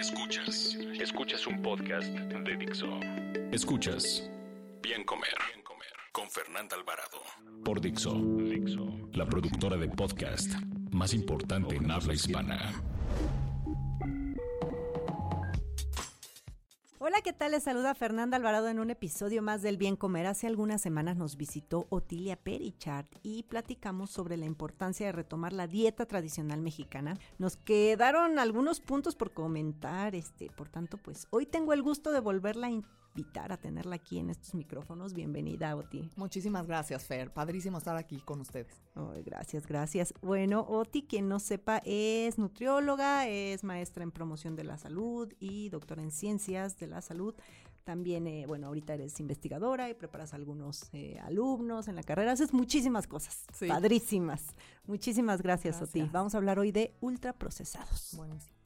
Escuchas, escuchas un podcast de Dixo. Escuchas. Bien Comer, Bien Comer. Con Fernanda Alvarado. Por Dixo, Dixo, la productora de podcast más importante en habla hispana. Hola, ¿qué tal? Les saluda Fernanda Alvarado en un episodio más del Bien Comer. Hace algunas semanas nos visitó Otilia Perichard y platicamos sobre la importancia de retomar la dieta tradicional mexicana. Nos quedaron algunos puntos por comentar, este, por tanto, pues hoy tengo el gusto de volverla a invitar a tenerla aquí en estos micrófonos. Bienvenida, Oti. Muchísimas gracias, Fer. Padrísimo estar aquí con ustedes. gracias, gracias. Bueno, Oti, quien no sepa, es nutrióloga, es maestra en promoción de la salud y doctora en ciencias de la salud. También, eh, bueno, ahorita eres investigadora y preparas algunos eh, alumnos en la carrera. Haces muchísimas cosas. Padrísimas. Muchísimas gracias, Oti. Vamos a hablar hoy de ultraprocesados. Buenísimo.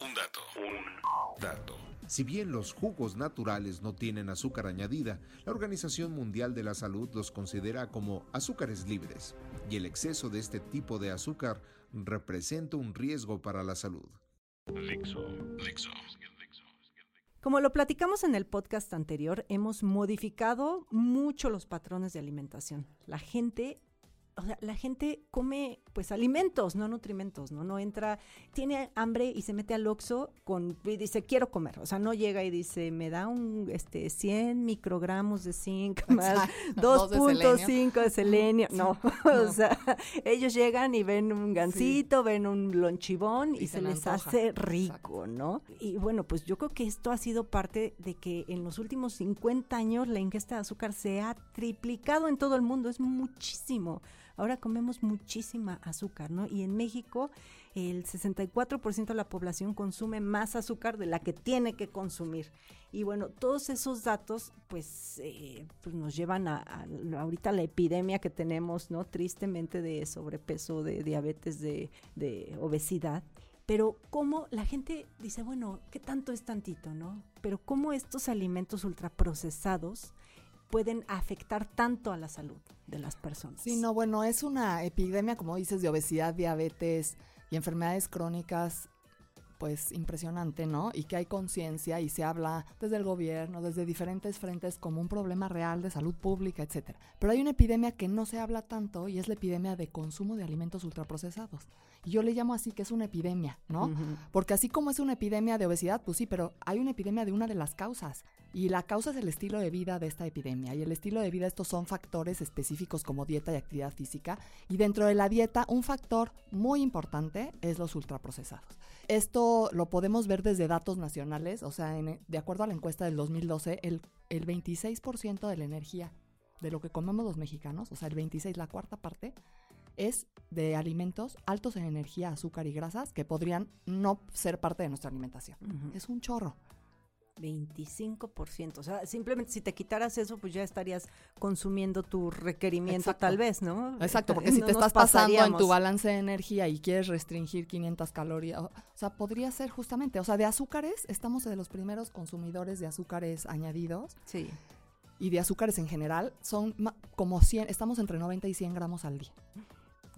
Un dato. Un dato. Si bien los jugos naturales no tienen azúcar añadida, la Organización Mundial de la Salud los considera como azúcares libres, y el exceso de este tipo de azúcar representa un riesgo para la salud. Como lo platicamos en el podcast anterior, hemos modificado mucho los patrones de alimentación. La gente o sea, la gente come pues alimentos, no nutrimentos, ¿no? No entra, tiene hambre y se mete al oxo con y dice, "Quiero comer." O sea, no llega y dice, "Me da un este 100 microgramos de zinc más 2.5 de selenio." No, o sea, ellos llegan y ven un gansito, ven un lonchibón y, se, les hace rico, ¿no? Y bueno, pues yo creo que esto ha sido parte de que en los últimos 50 años la ingesta de azúcar se ha triplicado en todo el mundo, es muchísimo. Ahora comemos muchísima azúcar, ¿no? Y en México el 64% de la población consume más azúcar de la que tiene que consumir. Y bueno, todos esos datos pues, eh, pues nos llevan a, ahorita la epidemia que tenemos, ¿no? Tristemente de sobrepeso, de diabetes, de, de obesidad. Pero cómo la gente dice, bueno, ¿qué tanto es tantito, no? Pero cómo estos alimentos ultraprocesados pueden afectar tanto a la salud de las personas. Sí, no, bueno, es una epidemia, como dices, de obesidad, diabetes y enfermedades crónicas pues impresionante, ¿no? Y que hay conciencia y se habla desde el gobierno, desde diferentes frentes como un problema real de salud pública, etcétera. Pero hay una epidemia que no se habla tanto y es la epidemia de consumo de alimentos ultraprocesados. Y yo le llamo así que es una epidemia, ¿no? Porque así como es una epidemia de obesidad, pues sí, pero hay una epidemia de una de las causas. Y la causa es el estilo de vida de esta epidemia. Y el estilo de vida, estos son factores específicos como dieta y actividad física. Y dentro de la dieta, un factor muy importante es los ultraprocesados. Esto lo podemos ver desde datos nacionales, o sea, de acuerdo a la encuesta del 2012, el, el 26% de la energía de lo que comemos los mexicanos, o sea, el 26, la cuarta parte, es de alimentos altos en energía, azúcar y grasas que podrían no ser parte de nuestra alimentación. Es un chorro. 25%. O sea, simplemente si te quitaras eso, pues ya estarías consumiendo tu requerimiento tal vez, ¿no? Exacto, porque si te estás pasando en tu balance de energía y quieres restringir 500 calorías, o sea, podría ser justamente, o sea, de azúcares, estamos de los primeros consumidores de azúcares añadidos. Sí. Y de azúcares en general, son como 100, estamos entre 90 y 100 gramos al día.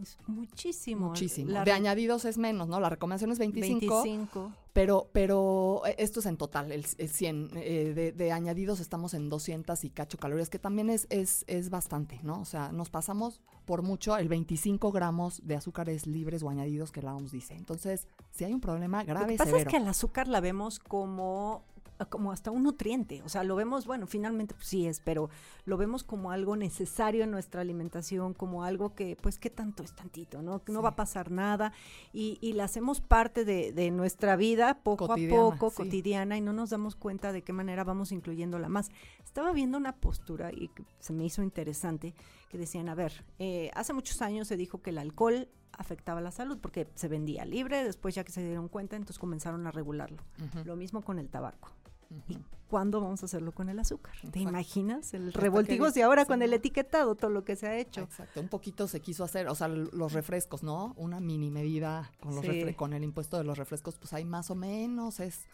Es muchísimo. Muchísimo. de añadidos es menos, ¿no? La recomendación es 25. 25. Pero, pero eh, esto es en total, el, 100. Eh, de, añadidos estamos en 200 y cacho calorías, que también es, es, es bastante, ¿no? O sea, nos pasamos por mucho el 25 gramos de azúcares libres o añadidos que la OMS dice. Entonces, si hay un problema grave, Lo que pasa es que el azúcar la vemos como como hasta un nutriente. O sea, lo vemos, bueno, finalmente pues sí es, pero lo vemos como algo necesario en nuestra alimentación, como algo que, pues, ¿qué tanto es tantito? No, no va a pasar nada y, y la hacemos parte de, nuestra vida poco a poco, cotidiana, y no nos damos cuenta de qué manera vamos incluyéndola más. Estaba viendo una postura y se me hizo interesante que decían, a ver, eh, hace muchos años se dijo que el alcohol afectaba la salud porque se vendía libre, después ya que se dieron cuenta, entonces comenzaron a regularlo. Lo mismo con el tabaco. ¿Y cuándo vamos a hacerlo con el azúcar? ¿Te imaginas? El revoltigos y ahora con el etiquetado, todo lo que se ha hecho. Exacto, un poquito se quiso hacer, o sea, los refrescos, ¿no? Una mini medida con, los con el impuesto de los refrescos, pues hay más o menos, es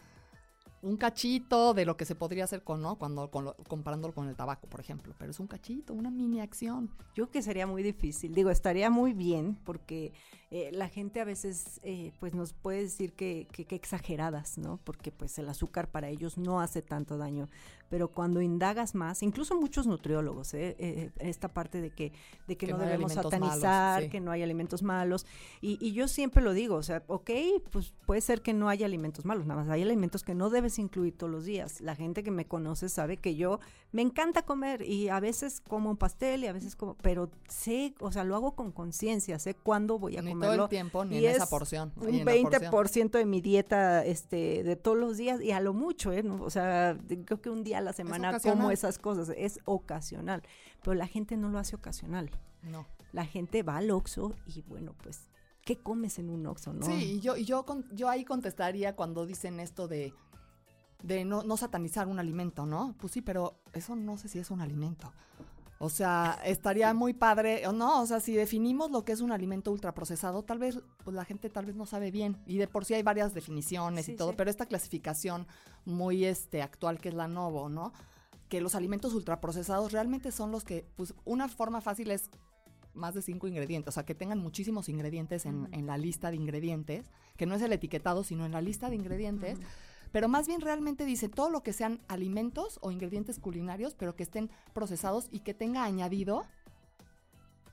un cachito de lo que se podría hacer con, ¿no? Cuando comparándolo con el tabaco, por ejemplo, pero es un cachito, una mini acción. Yo creo que sería muy difícil. Digo, estaría muy bien porque eh, la gente a veces eh, pues nos puede decir que, que, exageradas, ¿no? Porque pues el azúcar para ellos no hace tanto daño. Pero cuando indagas más, incluso muchos nutriólogos, ¿eh? esta parte de que, de que, no, debemos satanizar, que no hay alimentos malos. Y, y, yo siempre lo digo, o sea, ok, pues puede ser que no haya alimentos malos, nada más hay alimentos que no debes incluir todos los días. La gente que me conoce sabe que yo me encanta comer y a veces como un pastel y a veces como, pero sé, o sea, lo hago con conciencia, sé cuándo voy a comer todo el tiempo, ni en esa porción. Un 20% de mi dieta este, de todos los días y a lo mucho, ¿eh? O sea, creo que un día a la semana como esas cosas, es ocasional. Pero la gente no lo hace ocasional. No. La gente va al Oxxo y bueno, pues, ¿qué comes en un Oxxo, no? Sí, yo, yo, yo ahí contestaría cuando dicen esto de de no, no, satanizar un alimento, ¿no? Pues sí, pero eso no sé si es un alimento. O sea, estaría muy padre, o no, o sea, si definimos lo que es un alimento ultraprocesado, tal vez pues la gente tal vez no sabe bien y de por sí hay varias definiciones y todo, pero esta clasificación muy este actual que es la Novo, ¿no? Que los alimentos ultraprocesados realmente son los que pues una forma fácil es más de cinco ingredientes, o sea, que tengan muchísimos ingredientes en, en la lista de ingredientes, que no es el etiquetado, sino en la lista de ingredientes pero más bien realmente dice todo lo que sean alimentos o ingredientes culinarios, pero que estén procesados y que tenga añadido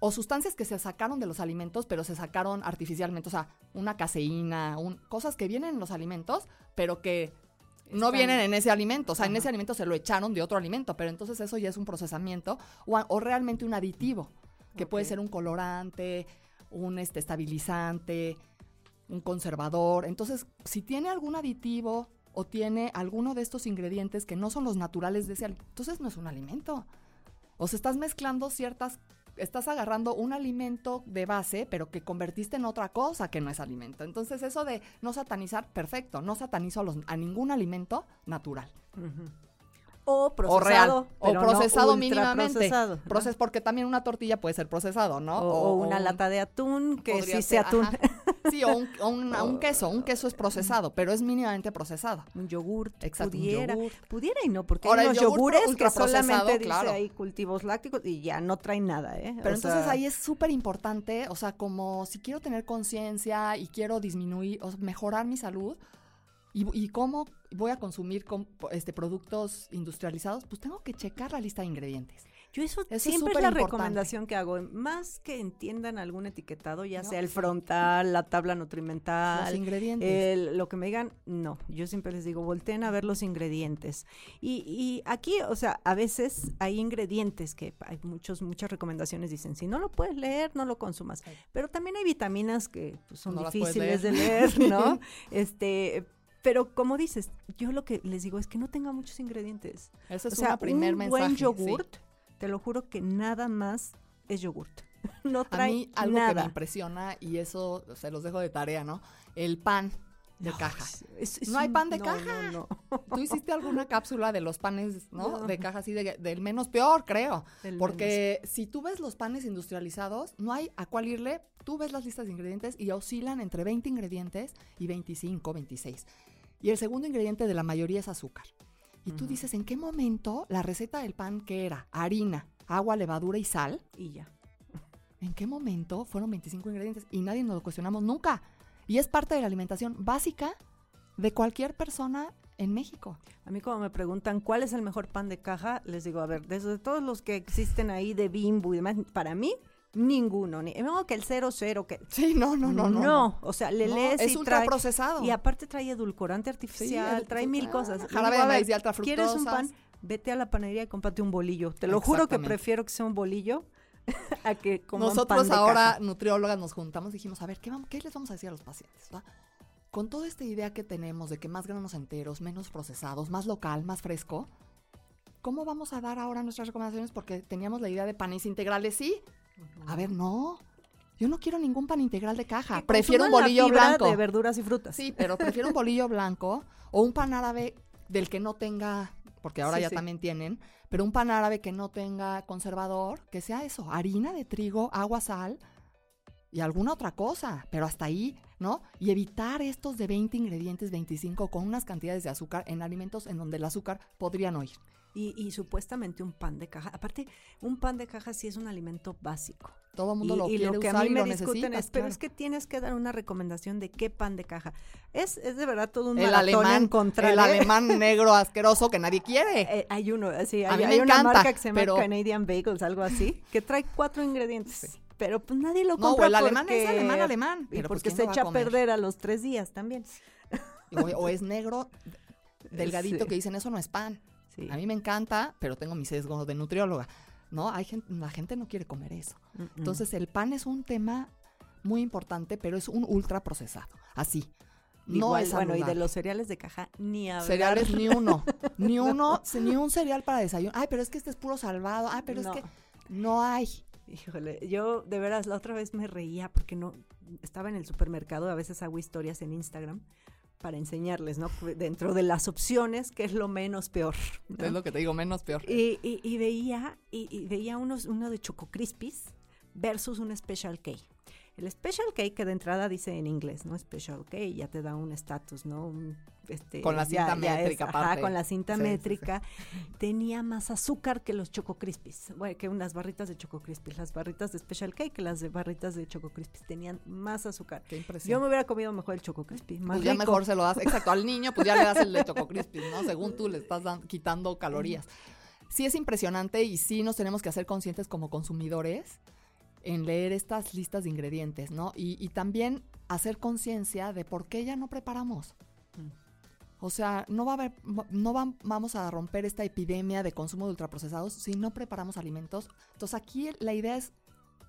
o sustancias que se sacaron de los alimentos, pero se sacaron artificialmente, o sea, una caseína, cosas que vienen en los alimentos, pero que no vienen en ese alimento, o sea, en ese alimento se lo echaron de otro alimento, pero entonces eso ya es un procesamiento o, realmente un aditivo, que puede ser un colorante, un este, estabilizante, un conservador. Entonces, si tiene algún aditivo o tiene alguno de estos ingredientes que no son los naturales de ese alimento, entonces no es un alimento. O sea, estás mezclando ciertas, estás agarrando un alimento de base, pero que convertiste en otra cosa que no es alimento. Entonces eso de no satanizar, perfecto, no satanizo a, los, a ningún alimento natural o procesado. O, procesado mínimamente. Procesado, porque también una tortilla puede ser procesado, ¿no? O, una lata de atún, que sí sea atún. Sí, o, un, queso. Un queso es procesado, pero es mínimamente procesado. Un yogur. Exacto, pudiera. Pudiera y no, porque hay unos yogures que solamente dice ahí cultivos lácticos y ya no traen nada, ¿eh? Pero entonces ahí es súper importante, o sea, como si quiero tener conciencia y quiero disminuir, o mejorar mi salud, ¿Y, cómo voy a consumir este, productos industrializados? Pues tengo que checar la lista de ingredientes. Yo eso, siempre es, la recomendación que hago, más que entiendan algún etiquetado, ya sea el frontal, la tabla nutrimental, los ingredientes, lo que me digan, no, yo siempre les digo, volteen a ver los ingredientes. Y, y aquí, o sea, a veces hay ingredientes que hay muchos, muchas recomendaciones dicen, si no lo puedes leer, no lo consumas. Pero también hay vitaminas que pues, son difíciles de leer, ¿no? este, pero como dices, yo lo que les digo es que no tenga muchos ingredientes. Eso es o primer un buen yogurt, te lo juro que nada más es yogurt. No trae A mí algo que me impresiona y eso se los dejo de tarea, ¿no? El pan de caja. no hay pan de caja. No, Tú hiciste alguna cápsula de los panes, ¿no? De caja así del menos peor, creo. Porque si tú ves los panes industrializados, no hay a cuál irle. Tú ves las listas de ingredientes y oscilan entre 20 ingredientes y 25, 26. Y el segundo ingrediente de la mayoría es azúcar. Y tú dices, ¿en qué momento la receta del pan que era harina, agua, levadura y sal? Y ya. ¿En qué momento fueron 25 ingredientes? Y nadie nos lo cuestionamos nunca. Y es parte de la alimentación básica de cualquier persona en México. A mí cuando me preguntan cuál es el mejor pan de caja, les digo, a ver, desde todos los que existen ahí de Bimbo y demás, para mí Ninguno, ni no, que el cero cero que Sí, no, no, no, no. No, o sea, le lees es y trae procesado. Y aparte trae edulcorante artificial, trae mil cosas. Jarabe de maíz de alta fructosa. ¿Quieres un pan? Vete a la panadería y cómprate un bolillo. Te lo juro que prefiero que sea un bolillo a que como Nosotros pan ahora nutriólogas nos juntamos y dijimos, a ver, ¿qué, vamos, ¿qué les vamos a decir a los pacientes? Con toda esta idea que tenemos de que más granos enteros, menos procesados, más local, más fresco, ¿cómo vamos a dar ahora nuestras recomendaciones? Porque teníamos la idea de panes integrales, sí, a ver, no. Yo no quiero ningún pan integral de caja. Que Prefiero un consuman la bolillo fibra blanco. de verduras y frutas. Sí, pero prefiero un bolillo blanco o un pan árabe del que no tenga, porque ahora Sí, ya sí. también tienen, pero un pan árabe que no tenga conservador, que sea eso, harina de trigo, agua, sal y alguna otra cosa, pero hasta ahí, ¿no? Y evitar estos de 20 ingredientes, 25, con unas cantidades de azúcar en alimentos en donde el azúcar podría no ir. Y, y supuestamente un pan de caja. Aparte, un pan de caja sí es un alimento básico. Todo el mundo y, lo y quiere lo que usar a mí me discuten es, pero es que tienes que dar una recomendación de qué pan de caja. Es, es de verdad todo un el alemán, encontrar, el alemán negro asqueroso que nadie quiere. Eh, hay uno, sí, A hay, me una encanta, marca que se llama pero- Canadian Bagels, algo así, que trae cuatro ingredientes. Pero pues nadie lo No, compra o el alemán es alemán, alemán. Pero pues, porque ¿quién se a echa a perder a los tres días también. O, o es negro, delgadito, Sí. que dicen eso no es pan. Sí. A mí me encanta, pero tengo mi sesgo de nutrióloga. No, hay gente, la gente no quiere comer eso. Entonces el pan es un tema muy importante, pero es un ultra procesado. Así. No Igual, es bueno, y de los cereales de caja, ni hablar. cereales ni uno, ni uno, ni un cereal para desayuno. Ay, pero es que este es puro salvado. Ay, pero No. es que no hay. Híjole, yo de veras la otra vez me reía porque no estaba en el supermercado, a veces hago historias en Instagram para enseñarles, ¿no? Dentro de las opciones, que es lo menos peor. ¿no? Es lo que te digo, menos peor. Y, y- y veía, y, y veía unos, uno de Choco Crispies versus un Special K. El Special K, que de entrada dice en inglés, ¿no? Special K, ya te da un estatus, ¿no? Un, este, Con la ya- cinta ya es- métrica ajá, con la cinta Sí, sí, sí. métrica. Tenía más azúcar que los Choco Crispies. Bueno, que unas barritas de Choco Crispies. Las barritas de Special K que las de barritas de Choco Crispies. Tenían más azúcar. Qué impresión. Yo me hubiera comido mejor el Choco Crispy. Más pues ya rico. mejor se lo das, exacto, al niño, pues ya le das el de Choco Crispy, ¿no? Según tú le estás dan- quitando calorías. Sí es impresionante y sí nos tenemos que hacer conscientes como consumidores en leer estas listas de ingredientes, ¿no? Y, y también hacer conciencia de por qué ya no preparamos. Mm. O sea, no va a haber, no va- vamos a romper esta epidemia de consumo de ultraprocesados si no preparamos alimentos. Entonces aquí la idea es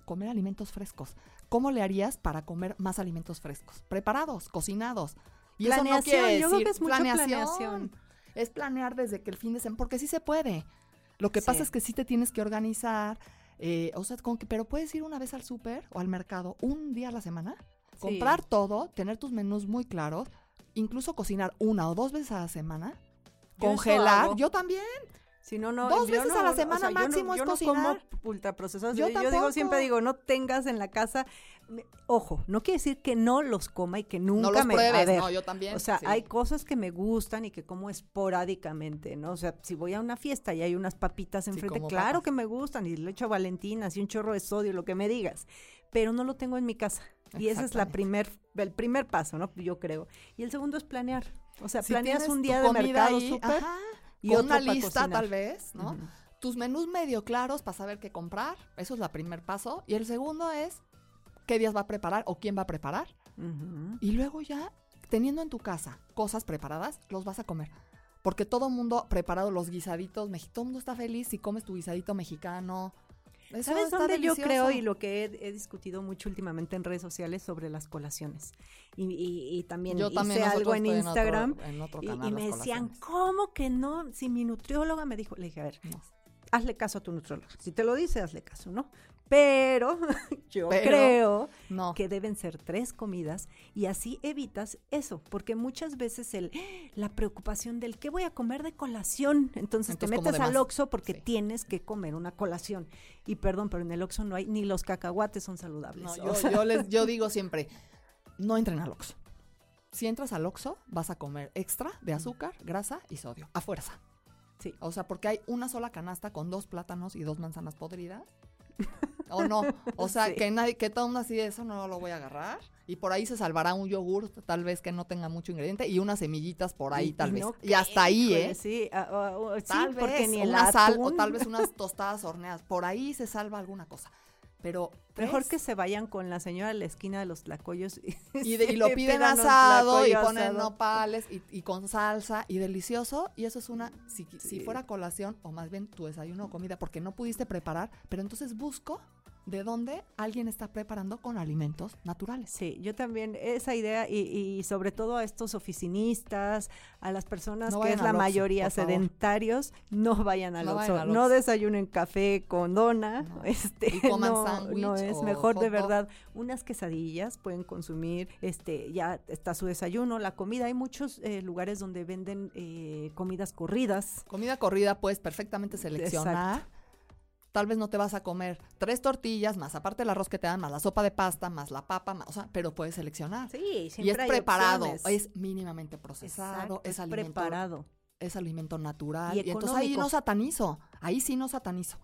comer alimentos frescos. ¿Cómo le harías para comer más alimentos frescos? Preparados, cocinados. Y eso no Planeación, quiere yo creo que es planeación. Es planear desde que el fin de semana, porque sí se puede. Lo que pasa es que sí te tienes que organizar, eh, o sea, con que, pero puedes ir una vez al súper o al mercado un día a la semana, Sí. comprar todo, tener tus menús muy claros, incluso cocinar una o dos veces a la semana, Yo congelar. Yo también. Si no, no, Dos veces no, a la o semana sea, yo no- máximo es yo no cocinar. como ultraprocesados. Yo Yo, yo digo, siempre digo, no tengas en la casa. me- Ojo, no quiere decir que no los coma y que nunca no los me. pruebes, a ver, no, yo también. o sea, sí. hay cosas que me gustan y que como esporádicamente, ¿no? O sea, si voy a una fiesta y hay unas papitas enfrente, como claro papas. que me gustan y le echo valentinas y un chorro de sodio, lo que me digas, pero no lo tengo en mi casa. Y ese es la primer, el primer paso, ¿no? Yo creo. Y el segundo es planear. O sea, Si planeas un día de mercado súper y con una lista tal vez, ¿no? Tus menús medio claros para saber qué comprar. Eso es el primer paso. Y el segundo es qué días va a preparar o quién va a preparar. Y luego ya, teniendo en tu casa cosas preparadas, los vas a comer. Porque todo el mundo ha preparado los guisaditos, todo el mundo está feliz si comes tu guisadito mexicano. Eso ¿Sabes dónde yo creo y lo que he, he discutido mucho últimamente en redes sociales sobre las colaciones? Y, y- y también Yo hice algo en otro- Instagram en otro y, canal, y me decían. ¿cómo que no? Si mi nutrióloga me dijo, le dije, a ver, No. hazle caso a tu nutrióloga. Si te lo dice, hazle caso, ¿no? Pero yo Pero- creo No. que deben ser tres comidas y así evitas eso, porque muchas veces el la preocupación del qué voy a comer de colación, entonces, Entonces, te metes al. Oxxo porque Sí. tienes que comer una colación. Y perdón, pero en el Oxxo no hay ni los cacahuates son saludables. No, o yo, sea, yo les, yo digo siempre, no entren al Oxxo. Si entras al Oxxo, vas a comer extra de azúcar, grasa y sodio, a fuerza. Sí. O sea, porque hay una sola canasta con dos plátanos y dos manzanas podridas. ¿O no? O sea, Sí. que nadie, que todo mundo así de eso no lo voy a agarrar. Y por ahí se salvará un yogur, tal vez que no tenga mucho ingrediente, y unas semillitas por ahí, y- tal y vez. no y hasta ahí, ¿eh? Sí, sí, Tal porque vez, ni el una sal o tal vez unas tostadas horneadas. Por ahí se salva alguna cosa. Pero Mejor que se vayan con la señora de la esquina de los tlacoyos y, Y, de- y lo piden asado y ponen asado. nopales y, y con salsa y delicioso. Y eso es una, si, si fuera colación o más bien tu desayuno o comida, porque no pudiste preparar, pero entonces busco de dónde alguien está preparando con alimentos naturales. Sí, yo también esa idea y, y sobre todo a estos oficinistas, a las personas No que es la mayoría sedentarios, no vayan al No Oxxo, no desayunen café con dona, No. este, Y coman no, sándwich no es mejor de verdad unas quesadillas pueden consumir, este, ya está su desayuno, la comida, hay muchos eh, lugares donde venden eh, comidas corridas, Comida corrida puedes perfectamente seleccionar. Tal vez no te vas a comer tres tortillas, más aparte el arroz que te dan, más la sopa de pasta, más la papa, más- o sea, pero puedes seleccionar. sí, y es siempre hay preparado, opciones. es mínimamente procesado, Exacto, es, es alimento, preparado. es alimento natural. Y Y, entonces ahí no satanizo, ahí sí no satanizo.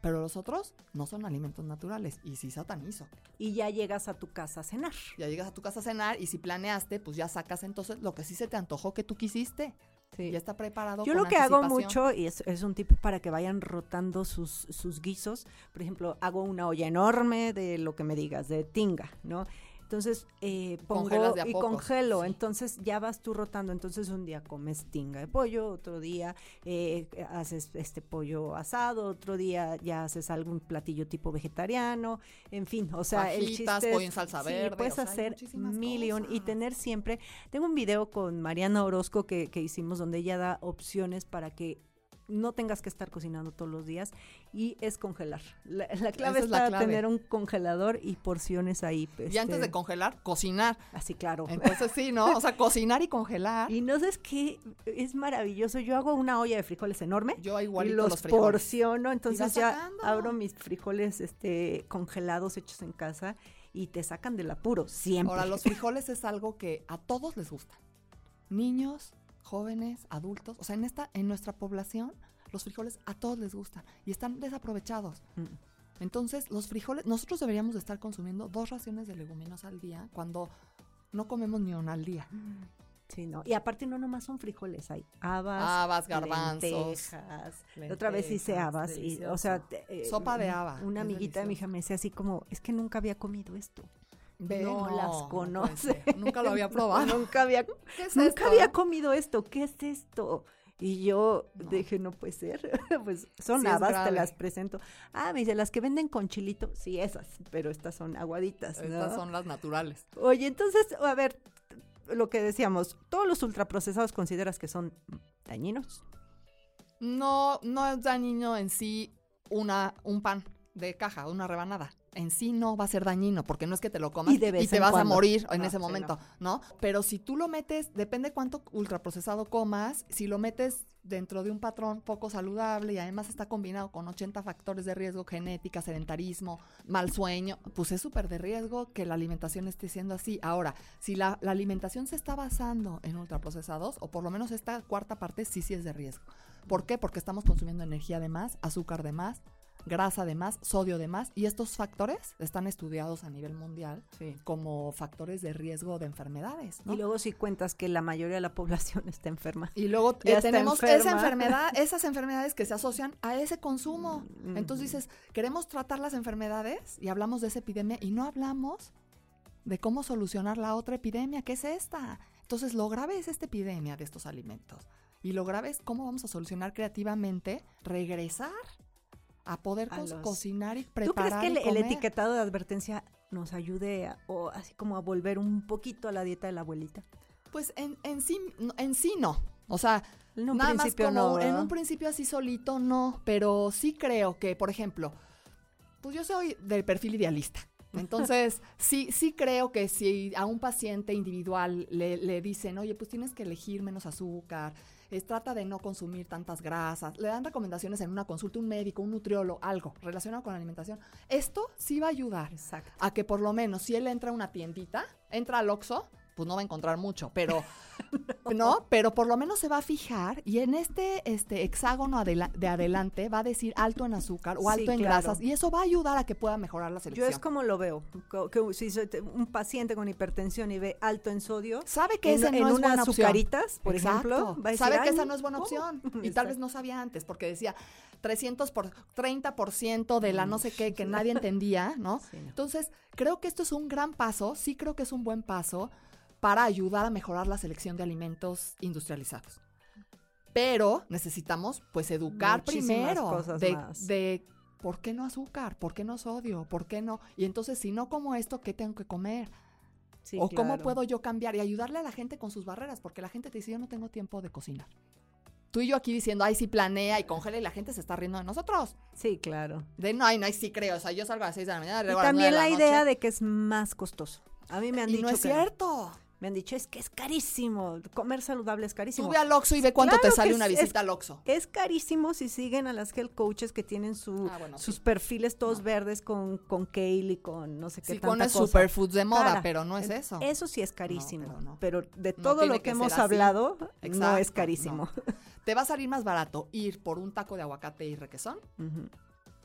Pero los otros no son alimentos naturales y sí satanizo. Y ya llegas a tu casa a cenar. Ya llegas a tu casa a cenar y si planeaste, pues ya sacas entonces lo que sí se te antojó que tú quisiste. Ya está preparado. Yo con lo que hago mucho, y es, es un tip para que vayan rotando sus, sus guisos, por ejemplo, hago una olla enorme de lo que me digas, de tinga, ¿no? Entonces eh, pongo y congelo, sí. entonces ya vas tú rotando, entonces un día comes tinga de pollo, otro día eh, haces este pollo asado, otro día ya haces algún platillo tipo vegetariano, en fin, o sea, el chiste es- pollo en salsa sí, verde, puedes o sea, hacer millón y tener siempre tengo un video con Mariana Orozco que, que hicimos donde ella da opciones para que no tengas que estar cocinando todos los días y es congelar. La, la clave Esa es la está clave. tener un congelador y porciones ahí. Y antes este, de congelar, cocinar. Así, claro. Entonces sí, ¿no? O sea, cocinar y congelar. Y no sabes qué, es maravilloso. Yo hago una olla de frijoles enorme Yo y igualito los, los, frijoles. porciono, entonces ya sacando. abro mis frijoles este congelados hechos en casa y te sacan del apuro, siempre. Ahora, los frijoles es algo que a todos les gusta. Niños, jóvenes, adultos. O sea, en esta, en nuestra población, los frijoles a todos les gustan y están desaprovechados. Mm. Entonces, los frijoles, nosotros deberíamos de estar consumiendo dos raciones de leguminos al día cuando no comemos ni una al día. Sí, no. Y aparte no nomás son frijoles, hay habas, Habas, garbanzos. lentejas. Otra vez hice habas y, o sea, eh, Sopa de haba, Una es amiguita de mi hija me decía así como, es que nunca había comido esto. Ve, no, las conoce. Nunca lo había probado. nunca había, ¿Qué es nunca esto? había comido esto. ¿Qué es esto? Y yo No. dije, no puede ser. pues son Sí habas, te las presento. Ah, me dice, las que venden con chilito, sí, esas, pero estas son aguaditas. Estas son las naturales. Oye, entonces, a ver, lo que decíamos, ¿todos los ultraprocesados consideras que son dañinos? No, no es dañino en sí una, un pan de caja, una rebanada. En sí no va a ser dañino, porque no es que te lo comas Y vez te vas a morir en No, ese sí, momento, no. Pero si tú lo metes, depende cuánto ultraprocesado comas, si lo metes dentro de un patrón poco saludable y además está combinado con 80 factores de riesgo, genética, sedentarismo, mal sueño, pues es súper de riesgo que la alimentación esté siendo así. Ahora, si la, la alimentación se está basando en ultraprocesados, o por lo menos esta cuarta parte sí, sí es de riesgo. ¿Por qué? Porque estamos consumiendo energía de más, azúcar de más, grasa de más, sodio de más, y estos factores están estudiados a nivel mundial Sí. como factores de riesgo de enfermedades. ¿no? Y luego si cuentas que la mayoría de la población está enferma. Y luego eh, tenemos esa enfermedad, esas enfermedades que se asocian a ese consumo. Mm, Entonces dices, queremos tratar las enfermedades y hablamos de esa epidemia y no hablamos de cómo solucionar la otra epidemia, que es esta. Entonces lo grave es esta epidemia de estos alimentos. Y lo grave es cómo vamos a solucionar creativamente, regresar a poder A co- los- cocinar y ¿Tú crees preparar. que el, etiquetado de advertencia nos ayude a- o así como a volver un poquito a la dieta de la abuelita? Pues en, en sí, en sí no. O sea, En un Nada más como no, en un principio así solito no, pero sí creo que, por ejemplo, pues yo soy del perfil idealista. Entonces, sí, sí creo que si a un paciente individual le, le dicen, oye, pues tienes que elegir menos azúcar, es, trata de no consumir tantas grasas, le dan recomendaciones en una consulta, un médico, un nutriólogo, algo relacionado con la alimentación, esto sí va a ayudar Exacto. a que por lo menos si él entra a una tiendita, entra al Oxxo, pues no va a encontrar mucho, pero no, pero por lo menos se va a fijar y en este este hexágono adela- de adelante va a decir alto en azúcar o Sí, alto en claro. grasas y eso va a ayudar a que pueda mejorar la Yo selección. es como lo veo, que si un paciente con hipertensión y ve alto en sodio, Sabe que en, ese no en es unas buena opción. azucaritas, por Exacto. ejemplo, va a decir, Sabe que "Ay, esa no es buena ¿cómo?". opción. Y tal vez no sabía antes, porque decía 300 por 30% de la no sé qué que nadie entendía, ¿no? Sí, no. Entonces, creo que esto es un gran paso, sí creo que es un buen paso para ayudar a mejorar la selección de alimentos industrializados. Pero necesitamos, pues, educar Muchísimas primero cosas de, más. de ¿por qué no azúcar? ¿Por qué no sodio? ¿Por qué no? Y entonces, si no como esto, ¿qué tengo que comer? Sí, o cómo puedo yo cambiar y ayudarle a la gente con sus barreras, porque la gente te dice, yo no tengo tiempo de cocinar. Tú y yo aquí diciendo, ay, sí planea y congela y la gente se está riendo de nosotros. Sí, claro. De no, ay, no, ay, sí creo. O sea, yo salgo a las 6 de la mañana, Y a las también la de la idea noche. de que es más costoso. A mí me han y dicho no es que cierto. Me han dicho, es que es carísimo. Comer saludable es carísimo. Sube al Oxxo y ve cuánto Claro te sale una es- visita al Oxxo. Es carísimo si siguen a las health coaches que tienen su, Ah, bueno, sus sí. perfiles todos No. verdes con, con kale y con no sé qué Sí, tanta cosa. superfoods de moda, Cara, pero no es eso. Eso sí es carísimo. pero no. pero de todo lo que, que hemos hablado, no es carísimo. Te va a salir más barato ir por un taco de aguacate y requesón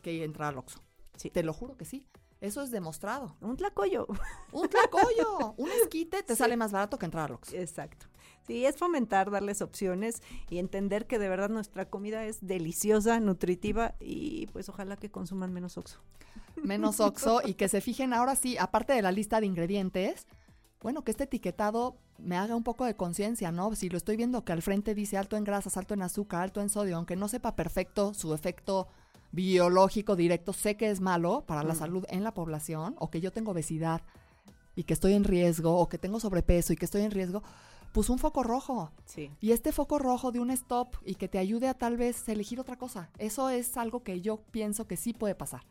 que ir a entrar al Oxxo. Sí. Te lo juro que sí. Eso es demostrado. Un tlacoyo. Un tlacoyo, un esquite te sale más barato que entrar al Oxxo. Exacto. Sí, es fomentar, darles opciones y entender que de verdad nuestra comida es deliciosa, nutritiva y pues ojalá que consuman menos oxo. menos Oxxo y que se fijen ahora sí, aparte de la lista de ingredientes, bueno, que este etiquetado me haga un poco de conciencia, ¿no? Si lo estoy viendo que al frente dice alto en grasas, alto en azúcar, alto en sodio, aunque no sepa perfecto su efecto biológico directo, sé que es malo para la Mm. salud en la población o que yo tengo obesidad y que estoy en riesgo o que tengo sobrepeso y que estoy en riesgo, pues un foco rojo. Sí. Y este foco rojo de un stop y que te ayude a tal vez elegir otra cosa. Eso es algo que yo pienso que sí puede pasar.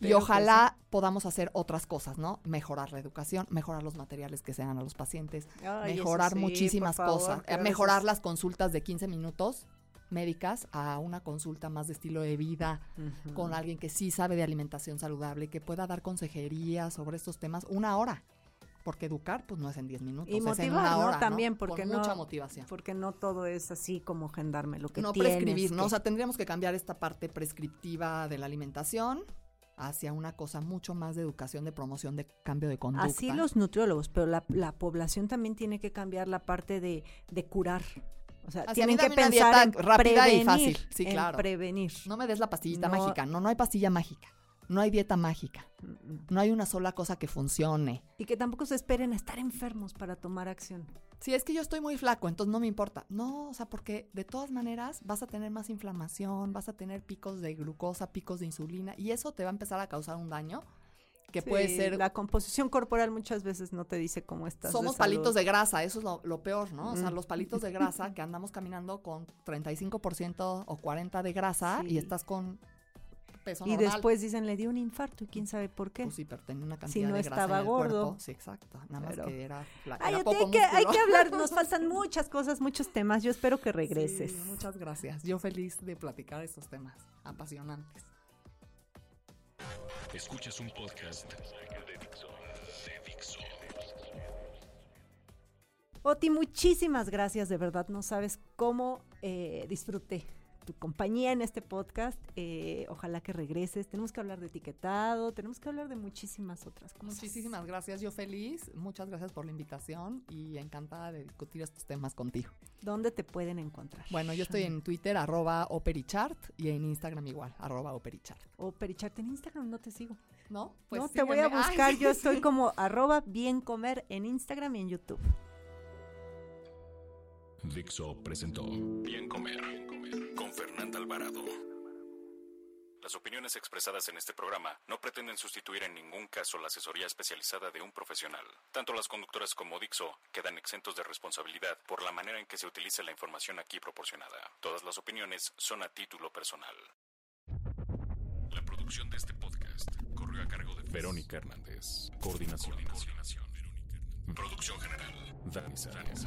Y ojalá podamos hacer otras cosas, ¿no? Mejorar la educación, mejorar los materiales que se dan a los pacientes, Ay, mejorar sí, muchísimas favor, cosas, mejorar las consultas de 15 minutos médicas a una consulta más de estilo de vida con alguien que sí sabe de alimentación saludable, que pueda dar consejería sobre estos temas una hora. Porque educar, pues no es en 10 minutos, Y es en motivar, una ¿no? hora. ¿no? También, porque Con no- mucha motivación. Porque no todo es así como gendarme lo que no tienes prescribir, O sea, tendríamos que cambiar esta parte prescriptiva de la alimentación hacia una cosa mucho más de educación, de promoción, de cambio de conducta. Así los nutriólogos, pero la, la población también tiene que cambiar la parte de, de curar. O sea, Así, tienen que pensar en rápida y fácil. Sí, en claro. prevenir. No me des la pastillita No. mágica. No, no hay pastilla mágica. No hay dieta mágica. No hay una sola cosa que funcione. Y que tampoco se esperen a estar enfermos para tomar acción. Si es que yo estoy muy flaco, entonces no me importa. No, o sea, porque de todas maneras vas a tener más inflamación, vas a tener picos de glucosa, picos de insulina, y eso te va a empezar a causar un daño que puede ser La composición corporal muchas veces no te dice cómo estás. Somos palitos de grasa, eso es lo, lo peor, ¿no? O sea, Mm. los palitos de grasa que andamos caminando con 35% o 40% de grasa y estás con peso Y normal. después dicen, le dio un infarto y quién sabe por qué. Pues sí, pero tenía una Si cantidad no de grasa estaba en el gordo. cuerpo. Sí, exacto. Nada más que era, Ay, poco hay, que, hay que hablar, nos faltan muchas cosas, muchos temas. Yo espero que regreses. Sí, muchas gracias. Yo feliz de platicar estos temas apasionantes. Escuchas un podcast de. Oti, muchísimas gracias, de verdad. No sabes cómo eh, disfruté tu compañía en este podcast. Eh, ojalá que regreses. Tenemos que hablar de etiquetado, tenemos que hablar de muchísimas otras cosas. Muchísimas gracias, yo feliz. Muchas gracias por la invitación y encantada de discutir estos temas contigo. ¿Dónde te pueden encontrar? Bueno, yo estoy en Twitter, arroba operichart, y en Instagram igual, arroba operichart. O Pericharte en Instagram, no te sigo. ¿No? no, te voy a. Ay, buscar. Yo estoy como arroba bien comer en Instagram y en YouTube. Dixo presentó Bien Comer con Fernanda Alvarado. Las opiniones expresadas en este programa no pretenden sustituir en ningún caso la asesoría especializada de un profesional. Tanto las conductoras como Dixo quedan exentos de responsabilidad por la manera en que se utilice la información aquí proporcionada. Todas las opiniones son a título personal. La producción de este podcast corrió a cargo de Verónica Hernández. Coordinación. Coordinación. Producción general. Dani Sáenz.